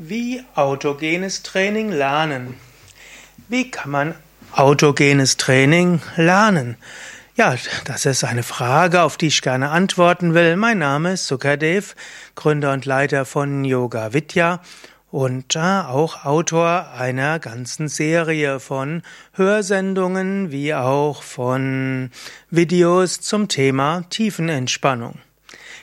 Wie autogenes Training lernen? Wie kann man autogenes Training lernen? Ja, das ist eine Frage, auf die ich gerne antworten will. Mein Name ist Sukadev, Gründer und Leiter von Yoga Vidya und äh, auch Autor einer ganzen Serie von Hörsendungen wie auch von Videos zum Thema Tiefenentspannung.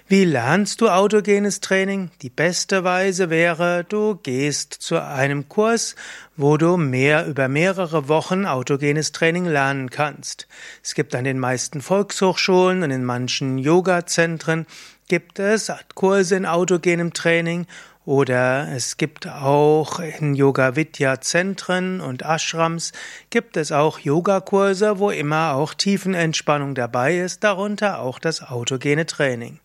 Wie lernst du autogenes Training? Die beste Weise wäre, du gehst zu einem Kurs, wo du mehr über mehrere Wochen autogenes Training lernen kannst. Es gibt an den meisten Volkshochschulen und in manchen Yoga-Zentren gibt es Kurse in autogenem Training oder es gibt auch in Yoga Vidya Zentren und Ashrams gibt es auch Yogakurse, wo immer auch Tiefenentspannung dabei ist, darunter auch das autogene Training.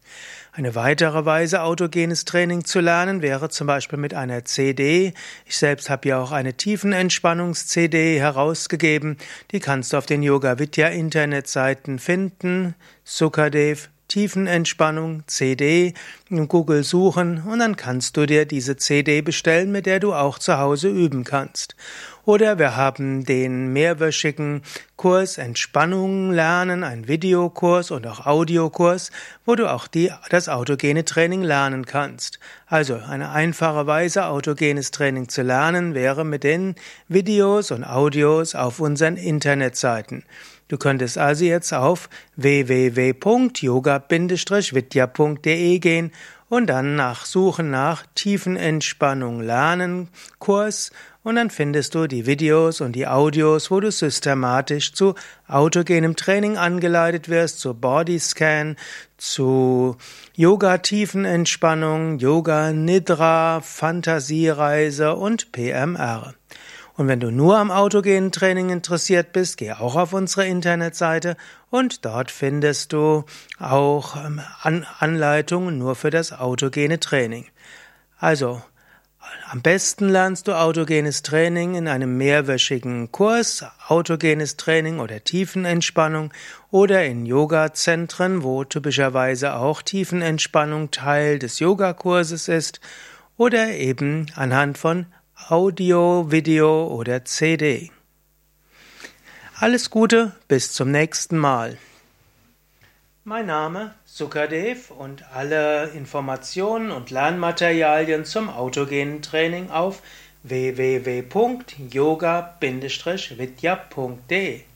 Eine weitere Weise, autogenes Training zu lernen, wäre zum Beispiel mit einer CD. Ich selbst habe ja auch eine Tiefenentspannungs-CD herausgegeben. Die kannst du auf den Yoga Vidya Internetseiten finden. Sukadev Tiefenentspannung CD in Google suchen und dann kannst du dir diese CD bestellen, mit der du auch zu Hause üben kannst. Oder wir haben den mehrwöchigen Kurs Entspannung lernen, ein Videokurs und auch Audiokurs, wo du auch die, das autogene Training lernen kannst. Also eine einfache Weise, autogenes Training zu lernen, wäre mit den Videos und Audios auf unseren Internetseiten. Du könntest also jetzt auf www.yoga-vidya.de gehen und dann nach Suchen nach Tiefenentspannung lernen Kurs und dann findest du die Videos und die Audios, wo du systematisch zu autogenem Training angeleitet wirst, zu Bodyscan, zu Yoga Tiefenentspannung, Yoga Nidra, Fantasiereise und PMR. Und wenn du nur am autogenen Training interessiert bist, geh auch auf unsere Internetseite und dort findest du auch ähm, Anleitungen nur für das autogene Training. Also, am besten lernst du autogenes Training in einem mehrwöchigen Kurs, autogenes Training oder Tiefenentspannung oder in Yoga-Zentren, wo typischerweise auch Tiefenentspannung Teil des Yogakurses ist oder eben anhand von Audio, Video oder CD. Alles Gute, bis zum nächsten Mal. Mein Name Sukadev und alle Informationen und Lernmaterialien zum autogenen Training auf www.yoga-vidya.de